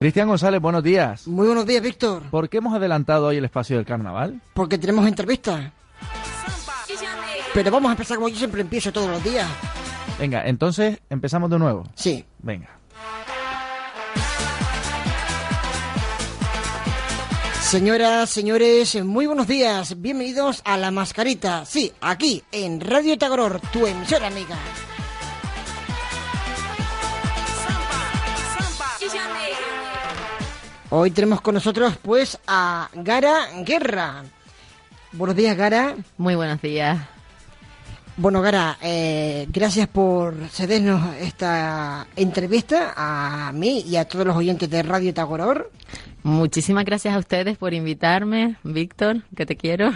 Cristian González, buenos días. Muy buenos días, Víctor. ¿Por qué hemos adelantado hoy el espacio del carnaval? Porque tenemos entrevista. Pero vamos a empezar como yo siempre empiezo todos los días. Venga, entonces empezamos de nuevo. Sí. Venga. Señoras, señores, muy buenos días. Bienvenidos a La Mascarita. Sí, aquí, en Radio Tagoror, tu emisora amiga. Hoy tenemos con nosotros, pues, a Gara Guerra. Buenos días, Gara. Muy buenos días. Bueno, Gara, eh, gracias por cedernos esta entrevista a mí y a todos los oyentes de Radio Tagoror. Muchísimas gracias a ustedes por invitarme, Víctor, que te quiero.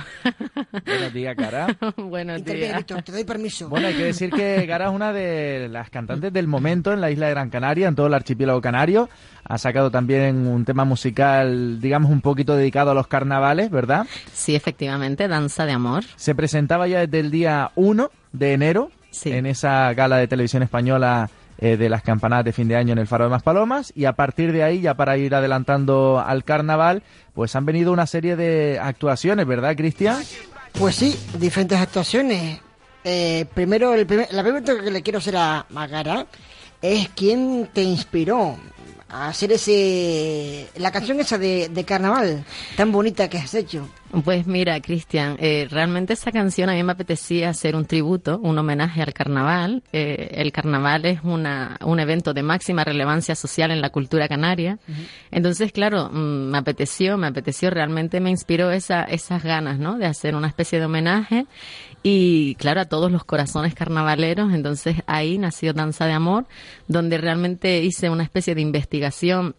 Buenos días, Gara. Buenos días. Víctor, te doy permiso. Bueno, hay que decir que Gara es una de las cantantes del momento en la isla de Gran Canaria, en todo el archipiélago canario. Ha sacado también un tema musical, digamos, un poquito dedicado a los carnavales, ¿verdad? Sí, efectivamente, Danza de Amor. Se presentaba ya desde el día 1 de enero Sí. en esa gala de televisión española eh, de las campanadas de fin de año en el Faro de Maspalomas y a partir de ahí, ya para ir adelantando al carnaval, pues han venido una serie de actuaciones, ¿verdad, Cristian? Pues sí, diferentes actuaciones. Eh, primero, el primer- la primera pregunta que le quiero hacer a Magara es quién te inspiró a hacer ese la canción esa de, de carnaval tan bonita que has hecho. Pues mira, Cristian, eh, realmente esa canción a mí me apetecía hacer un tributo, un homenaje al carnaval. Eh, el carnaval es una, un evento de máxima relevancia social en la cultura canaria. Entonces, claro, mm, me apeteció, me apeteció, realmente me inspiró esa, esas ganas, ¿no? De hacer una especie de homenaje y, claro, a todos los corazones carnavaleros. Entonces, ahí nació Danza de Amor, donde realmente hice una especie de investigación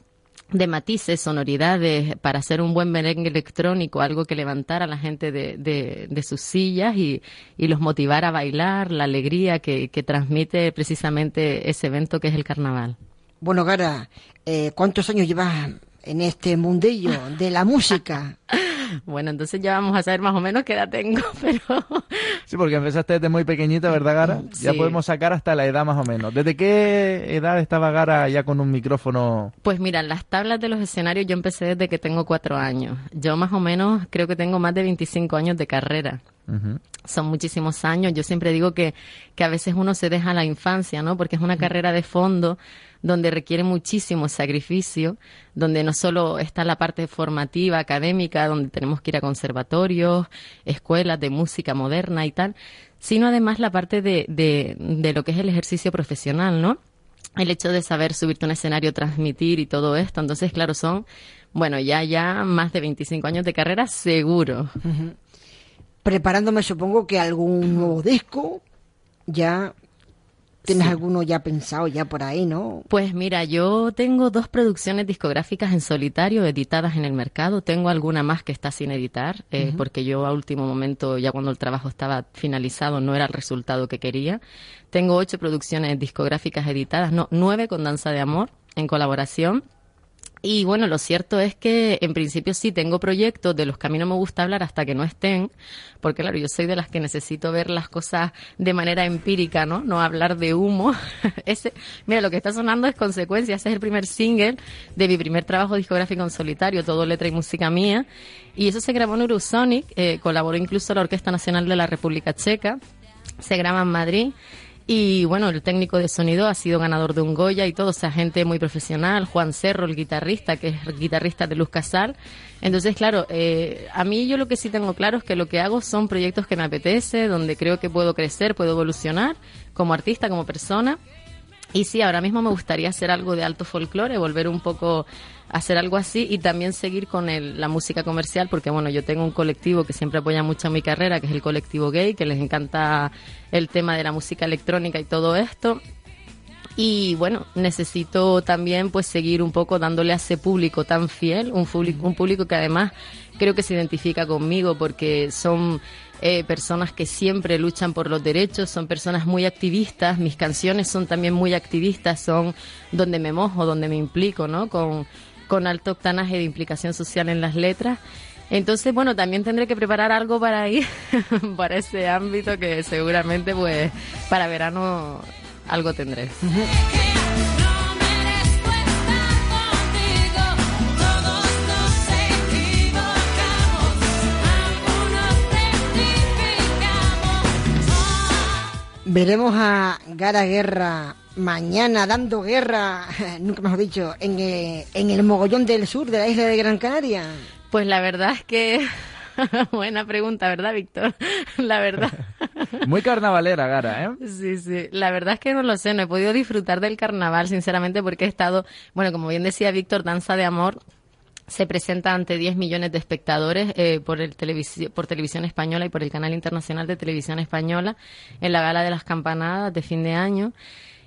de matices, sonoridades, para hacer un buen merengue electrónico, algo que levantara a la gente de, de, de sus sillas y, y los motivara a bailar, la alegría que, que transmite precisamente ese evento que es el carnaval. Bueno, Gara, eh, ¿cuántos años llevas en este mundillo de la música? Bueno, entonces ya vamos a saber más o menos qué edad tengo, pero Sí, porque empezaste desde muy pequeñita, ¿verdad, Gara? Ya Sí. podemos sacar hasta la edad más o menos. ¿Desde qué edad estaba Gara ya con un micrófono? Pues mira, las tablas de los escenarios yo empecé desde que tengo cuatro años. Yo más o menos creo que tengo más de 25 años de carrera. Son muchísimos años. Yo siempre digo que, que a veces uno se deja la infancia, ¿no? Porque es una carrera de fondo donde requiere muchísimo sacrificio, donde no solo está la parte formativa, académica, donde tenemos que ir a conservatorios, escuelas de música moderna y tal, sino además la parte de, de, de lo que es el ejercicio profesional, ¿no? el hecho de saber subirte a un escenario, transmitir y todo esto. Entonces, claro, son, bueno, ya, ya más de 25 años de carrera seguro. Preparándome, supongo que algún nuevo disco, ya tienes alguno ya pensado ya por ahí, ¿no? Pues mira, yo tengo dos producciones discográficas en solitario editadas en el mercado. Tengo alguna más que está sin editar, eh, porque yo a último momento, ya cuando el trabajo estaba finalizado, no era el resultado que quería. Tengo ocho producciones discográficas editadas, no, nueve con Danza de Amor en colaboración. Y bueno, lo cierto es que en principio sí tengo proyectos de los que a mí no me gusta hablar hasta que no estén, porque claro, yo soy de las que necesito ver las cosas de manera empírica, ¿no? No hablar de humo. Ese, mira, lo que está sonando es consecuencia, ese es el primer single de mi primer trabajo discográfico en solitario, todo letra y música mía. Y eso se grabó en Eurosonic, eh, colaboró incluso la Orquesta Nacional de la República Checa, se graba en Madrid. Y bueno, el técnico de sonido ha sido ganador de un Goya y todo, o sea, gente muy profesional. Juan Cerro, el guitarrista, que es guitarrista de Luz Casal. Entonces, claro, eh, a mí yo lo que sí tengo claro es que lo que hago son proyectos que me apetece, donde creo que puedo crecer, puedo evolucionar como artista, como persona. Y sí, ahora mismo me gustaría hacer algo de alto folclore, volver un poco a hacer algo así y también seguir con el- la música comercial, porque bueno, yo tengo un colectivo que siempre apoya mucho mi carrera, que es el colectivo gay, que les encanta el tema de la música electrónica y todo esto. Y bueno, necesito también pues seguir un poco dándole a ese público tan fiel, un público, un público que además creo que se identifica conmigo porque son eh, personas que siempre luchan por los derechos, son personas muy activistas, mis canciones son también muy activistas, son donde me mojo, donde me implico, ¿no? Con, con alto octanaje de implicación social en las letras. Entonces, bueno, también tendré que preparar algo para ir, para ese ámbito que seguramente, pues, para verano algo tendré. Veremos a Gara Guerra mañana dando guerra, nunca mejor dicho, en, eh, en el mogollón del sur de la isla de Gran Canaria. Pues la verdad es que Buena pregunta, ¿verdad, Víctor? La verdad. Muy carnavalera, Gara, ¿eh? Sí, sí. La verdad es que no lo sé. No he podido disfrutar del carnaval, sinceramente, porque he estado, bueno, como bien decía Víctor, Danza de Amor se presenta ante 10 millones de espectadores eh, por, el por televisión española y por el canal internacional de televisión española en la gala de las campanadas de fin de año.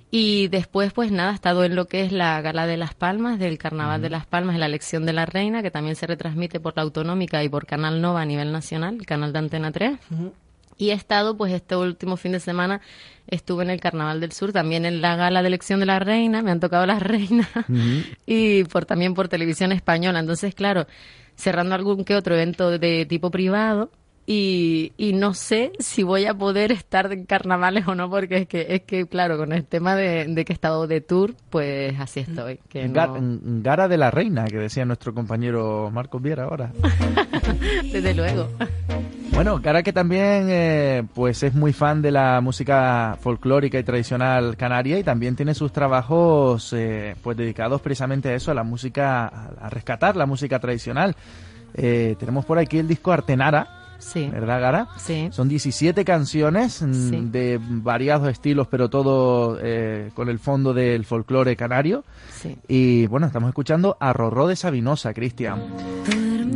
Y después, pues nada, ha estado en lo que es la Gala de las Palmas, del Carnaval de las Palmas, en la elección de la Reina, que también se retransmite por la Autonómica y por Canal Nova a nivel nacional, el canal de Antena 3. Y he estado, pues este último fin de semana, estuve en el Carnaval del Sur, también en la gala de elección de la reina, me han tocado las reinas, y por también por televisión española. Entonces, claro, cerrando algún que otro evento de tipo privado, y, y no sé si voy a poder estar en carnavales o no, porque es que, es que claro, con el tema de, que he estado de tour, pues así estoy. Que Gara de la Reina, que decía nuestro compañero Marcos Viera ahora. Desde luego. Bueno, Gara que también eh, pues es muy fan de la música folclórica y tradicional canaria y también tiene sus trabajos eh, pues dedicados precisamente a eso, a la música, a rescatar la música tradicional. Eh, tenemos por aquí el disco Artenara, Sí. ¿Verdad, Gara? Sí. Son 17 canciones mm, de variados estilos, pero todo eh, con el fondo del folclore canario. Sí. Y bueno, estamos escuchando a Rorró de Sabinosa, Cristian.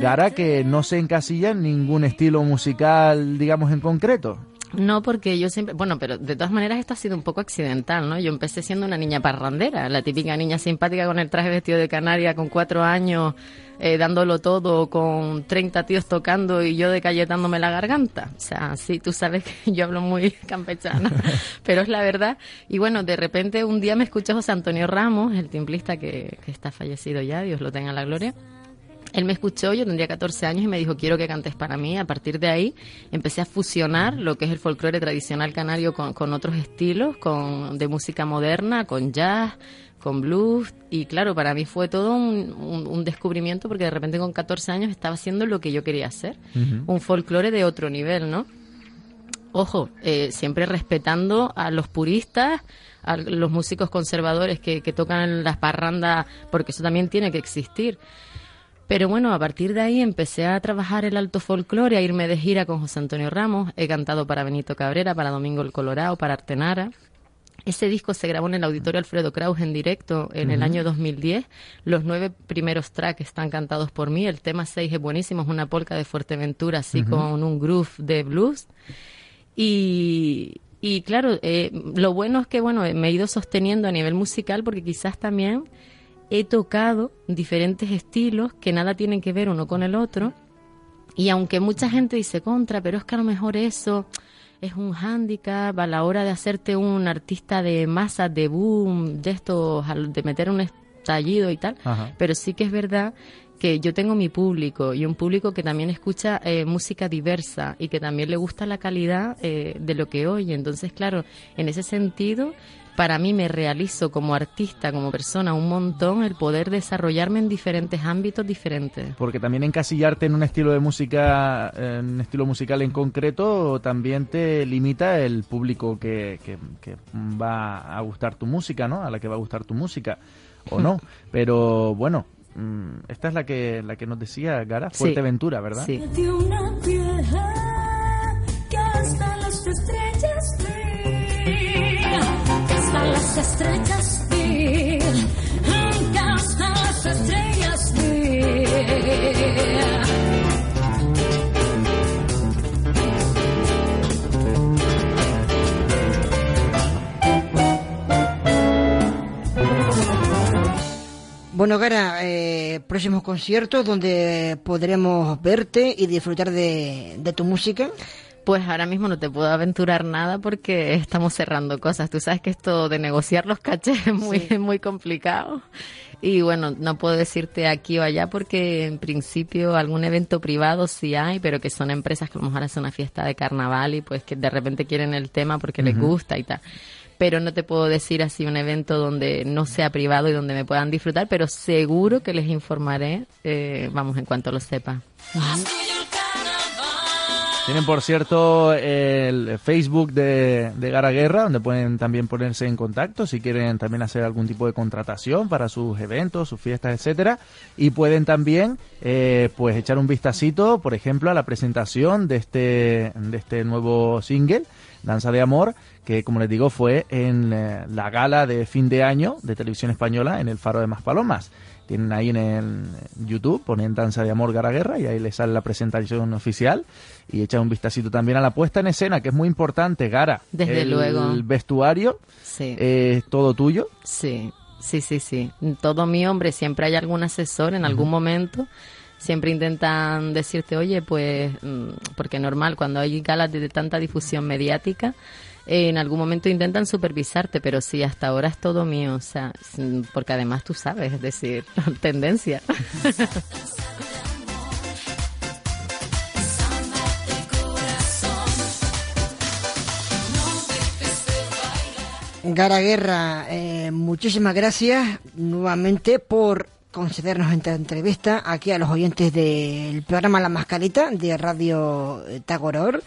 Gara que no se encasilla en ningún estilo musical, digamos, en concreto. No, porque yo siempre, bueno, pero de todas maneras esto ha sido un poco accidental, ¿no? Yo empecé siendo una niña parrandera, la típica niña simpática con el traje vestido de canaria con cuatro años, eh, dándolo todo, con 30 tíos tocando y yo decalletándome la garganta. O sea, sí, tú sabes que yo hablo muy campechana, pero es la verdad. Y bueno, de repente un día me escuchó José Antonio Ramos, el timplista que, que está fallecido ya, Dios lo tenga en la gloria él me escuchó, yo tendría 14 años y me dijo, quiero que cantes para mí. A partir de ahí empecé a fusionar lo que es el folclore tradicional canario con, otros estilos, con, de música moderna, con jazz, con blues. Y claro, para mí fue todo un, descubrimiento porque de repente con 14 años estaba haciendo lo que yo quería hacer. Un folclore de otro nivel, ¿no? Ojo, eh, siempre respetando a los puristas, a los músicos conservadores que, que tocan las parrandas, porque eso también tiene que existir. Pero bueno, a partir de ahí empecé a trabajar el alto folclore, a irme de gira con José Antonio Ramos. He cantado para Benito Cabrera, para Domingo el Colorado, para Artenara. Ese disco se grabó en el auditorio Alfredo Kraus en directo en el año 2010. Los nueve primeros tracks están cantados por mí. El tema seis es buenísimo, es una polka de Fuerteventura, así con un groove de blues. Y, y claro, eh, lo bueno es que bueno me he ido sosteniendo a nivel musical porque quizás también he tocado diferentes estilos que nada tienen que ver uno con el otro. Y aunque mucha gente dice contra, pero es que a lo mejor eso es un hándicap a la hora de hacerte un artista de masa, de boom, de estos, de meter un estallido y tal. Pero sí que es verdad que yo tengo mi público y un público que también escucha eh, música diversa y que también le gusta la calidad eh, de lo que oye. Entonces, claro, en ese sentido, para mí me realizo como artista, como persona, un montón el poder desarrollarme en diferentes ámbitos diferentes. Porque también encasillarte en un estilo de música, en un estilo musical en concreto, también te limita el público que, que, va a gustar tu música, ¿no? A la que va a gustar tu música, o no. Pero bueno, mm, esta es la que, la que nos decía Gara, Fuerteventura, ¿verdad? Sí. Las estrellas las estrellas Bueno, Gara, eh, próximos conciertos donde podremos verte y disfrutar de, de tu música. Pues ahora mismo no te puedo aventurar nada porque estamos cerrando cosas. Tú sabes que esto de negociar los cachés es muy, muy complicado. Y bueno, no puedo decirte aquí o allá porque en principio algún evento privado sí hay, pero que son empresas que a lo mejor hacen una fiesta de carnaval y pues que de repente quieren el tema porque les gusta y tal. Pero no te puedo decir así un evento donde no sea privado y donde me puedan disfrutar, pero seguro que les informaré, eh, vamos, en cuanto lo sepa. Tienen, por cierto, el Facebook de, de Gara Guerra, donde pueden también ponerse en contacto si quieren también hacer algún tipo de contratación para sus eventos, sus fiestas, etcétera. Y pueden también, eh, pues, echar un vistacito, por ejemplo, a la presentación de este, de este nuevo single, Danza de Amor, que, como les digo, fue en eh, la gala de fin de año de Televisión Española en el Faro de Maspalomas tienen ahí en el YouTube, ponen Danza de Amor Gara Guerra y ahí les sale la presentación oficial y echan un vistacito también a la puesta en escena, que es muy importante, Gara. Desde luego. El vestuario Sí. es todo tuyo. Sí, sí, sí, sí. Todo mi hombre, siempre hay algún asesor en algún momento. Siempre intentan decirte, oye, pues, mm, porque normal, cuando hay galas de tanta difusión mediática, en algún momento intentan supervisarte, pero sí, hasta ahora es todo mío, o sea, porque además tú sabes, es decir, tendencia. Gara Guerra, eh, muchísimas gracias nuevamente por concedernos esta entrevista aquí a los oyentes del programa La Mascarita de Radio Tagoror.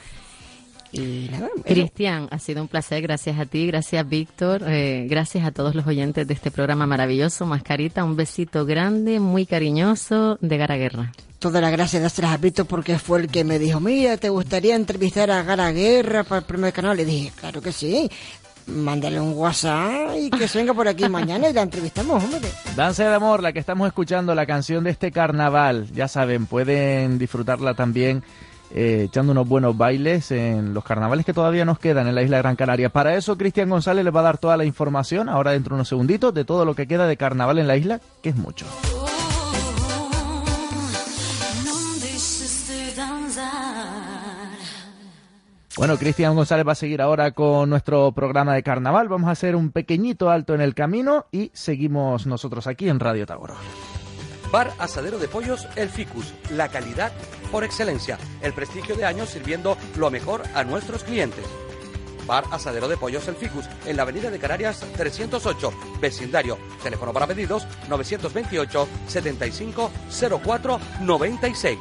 Y nada. Cristian, ha sido un placer, gracias a ti, gracias Víctor, eh, gracias a todos los oyentes de este programa maravilloso, Mascarita, un besito grande, muy cariñoso de Gara Guerra. Todas las gracias dárselas a Víctor porque fue el que me dijo, mira, ¿te gustaría entrevistar a Gara Guerra para el primer canal? Le dije, claro que sí. Mándale un WhatsApp y que se venga por aquí mañana y la entrevistamos, hombre. Danza de Amor, la que estamos escuchando, la canción de este carnaval. Ya saben, pueden disfrutarla también eh, echando unos buenos bailes en los carnavales que todavía nos quedan en la isla de Gran Canaria. Para eso, Cristian González les va a dar toda la información, ahora dentro de unos segunditos, de todo lo que queda de carnaval en la isla, que es mucho. Bueno, Cristian González va a seguir ahora con nuestro programa de carnaval. Vamos a hacer un pequeñito alto en el camino y seguimos nosotros aquí en Radio Tagoro. Bar Asadero de Pollos El Ficus, la calidad por excelencia, el prestigio de años sirviendo lo mejor a nuestros clientes. Bar Asadero de Pollos El Ficus, en la Avenida de Canarias 308, vecindario. Teléfono para pedidos 928 75 04 96.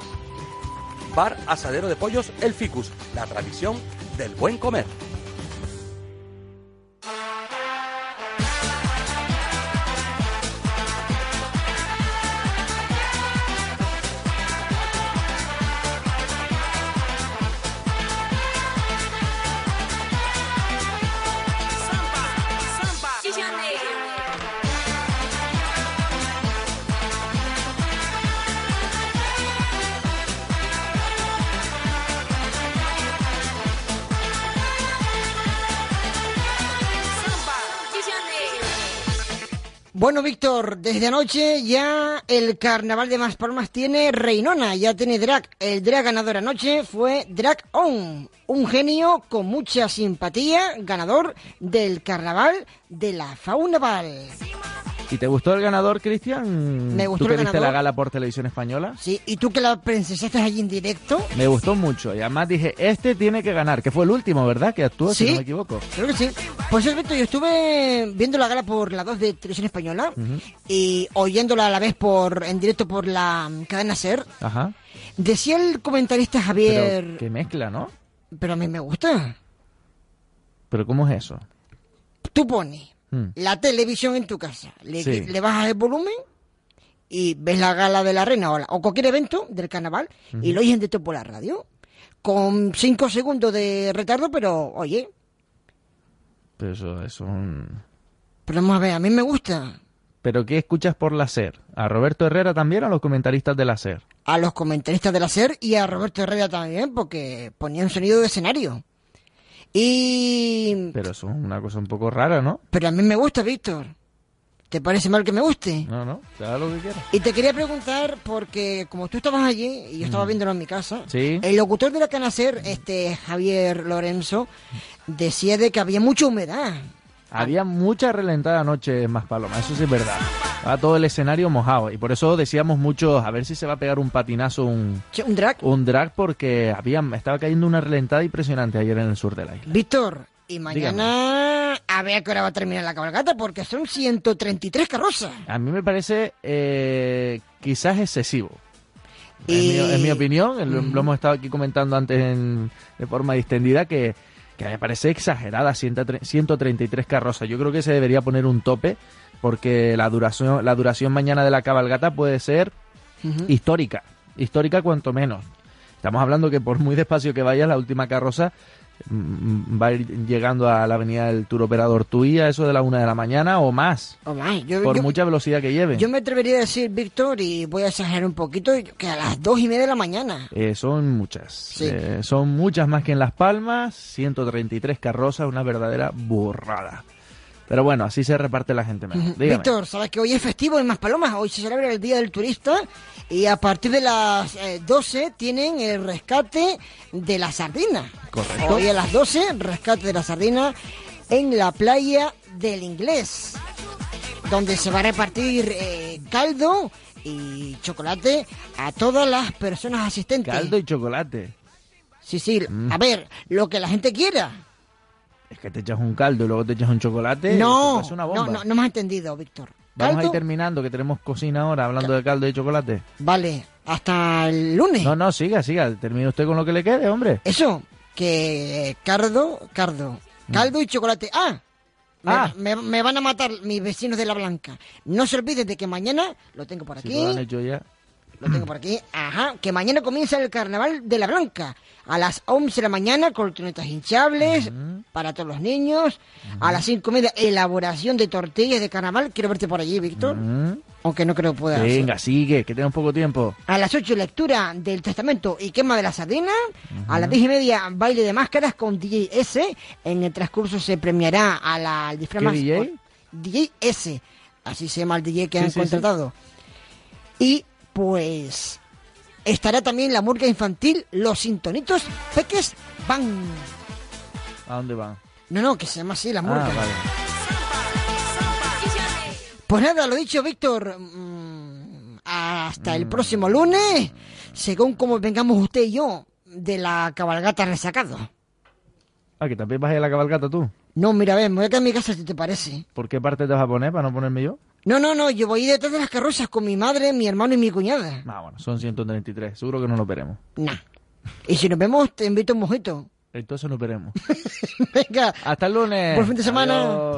Bar Asadero de Pollos El Ficus, la tradición del buen comer. Bueno, Víctor, desde anoche ya el carnaval de Maspalomas tiene Reinona, ya tiene drag. El drag ganador anoche fue Drag On, un genio con mucha simpatía, ganador del carnaval de la Fauna Val. ¿Y te gustó el ganador, Cristian? Me gustó ¿Tú el que viste ganador. la gala por televisión española? Sí, y tú que la prensesaste allí en directo, Me gustó mucho y además dije, este tiene que ganar, que fue el último, ¿verdad? Que actuó, si no me equivoco. creo que sí. Pues es yo estuve viendo la gala por la 2 de televisión española y oyéndola a la vez por en directo por la cadena SER. Ajá. Decía el comentarista Javier, Pero qué mezcla, ¿no? pero a mí me gusta. Pero ¿cómo es eso? Tú pones Hmm. la televisión en tu casa, le, Sí. le bajas el volumen y ves la gala de la reina o, la- o cualquier evento del carnaval y lo oyes en directo por la radio. Con cinco segundos de retardo, pero oye, Pero eso es un... pero vamos a ver, a mí me gusta. ¿Pero qué escuchas por la SER? ¿A Roberto Herrera también o a los comentaristas de la SER? A los comentaristas de la SER y a Roberto Herrera también, porque ponía un sonido de escenario. Y... Pero eso es una cosa un poco rara, ¿no? Pero a mí me gusta, Víctor. ¿Te parece mal que me guste? No, no, te da lo que quieras. Y te quería preguntar, porque como tú estabas allí y yo estaba viéndolo en mi casa, Mm. Sí. el locutor de la Canacer, este Javier Lorenzo, decía de que había mucha humedad. Había mucha relentada anoche en Maspalomas, eso sí es verdad. Estaba todo el escenario mojado y por eso decíamos mucho, a ver si se va a pegar un patinazo, un, Un drag. un drag, porque había, estaba cayendo una relentada impresionante ayer en el sur de la isla. Víctor, y mañana a ver a qué hora va a terminar la cabalgata, porque son 133 carrozas. A mí me parece eh, quizás excesivo. Es, Y- mi, es mi opinión, lo, lo hemos estado aquí comentando antes en- de forma distendida, que, que me parece exagerada, 103 133 carrozas. Yo creo que se debería poner un tope, porque la duración, la duración mañana de la cabalgata puede ser histórica, histórica cuanto menos. Estamos hablando que por muy despacio que vayas, la última carroza mm, va a ir llegando a la avenida del Tour Operador Tui a eso de la una de la mañana o más, yo- por yo- mucha velocidad que lleve. Yo me atrevería a decir, Víctor, y voy a exagerar un poquito, que a las dos y media de la mañana. Eh, son muchas. Sí. Eh, son muchas más que en Las Palmas. 133 carrozas, una verdadera burrada. Pero bueno, así se reparte la gente mejor. Víctor, sabes que hoy es festivo en Maspalomas, hoy se celebra el Día del Turista y a partir de las eh, 12 tienen el rescate de la sardina. Correcto. Hoy a las 12, rescate de la sardina en la playa del Inglés, donde se va a repartir eh, caldo y chocolate a todas las personas asistentes. Caldo y chocolate. Sí, sí, Mm. a ver, lo que la gente quiera. Es que te echas un caldo y luego te echas un chocolate. no, una bomba. no, no, no me has entendido, Víctor. Vamos a ir terminando, que tenemos cocina ahora, hablando de caldo y chocolate. Vale, hasta el lunes. No, no, siga, siga. Termine usted con lo que le quede, hombre. Eso, que cardo, cardo, caldo y chocolate. Ah, me, Mm. Ah. me- me van a matar mis vecinos de La Blanca. No se olviden de que mañana, lo tengo por aquí, lo han hecho ya. Lo tengo por aquí, ajá, que mañana comienza el carnaval de La Blanca. A las 11 de la mañana, colchonetas hinchables para todos los niños. A las 5 y media, elaboración de tortillas de carnaval. Quiero verte por allí, Víctor. Aunque no creo que pueda. Venga, sigue, que tenemos poco tiempo. A las 8 lectura del testamento y quema de la sardina. A las 10 y media baile de máscaras con DJ S. En el transcurso se premiará a la al disfraz ¿Qué más- DJ? DJ S. Así se llama el DJ que Sí, han sí, sí. contratado. Y pues estará también la murga infantil Los Sintonitos Peques Van. ¿A dónde van? No, no, que se llama así la murga. Ah, vale. Pues nada, lo dicho, Víctor. mm, hasta el próximo lunes, según como vengamos usted y yo de la cabalgata resacado. Ah, que también vas a ir a la cabalgata tú. No, mira, a ver, me voy a quedar en mi casa si te parece. ¿Por qué parte te vas a poner para no ponerme yo? No, no, no, yo voy detrás de las carrozas con mi madre, mi hermano y mi cuñada. Ah, bueno, son 133. Seguro que no nos veremos. Nah. Y si nos vemos, te invito a un mojito. Entonces nos veremos. Venga, Hasta el lunes. Buen fin de semana. Adiós.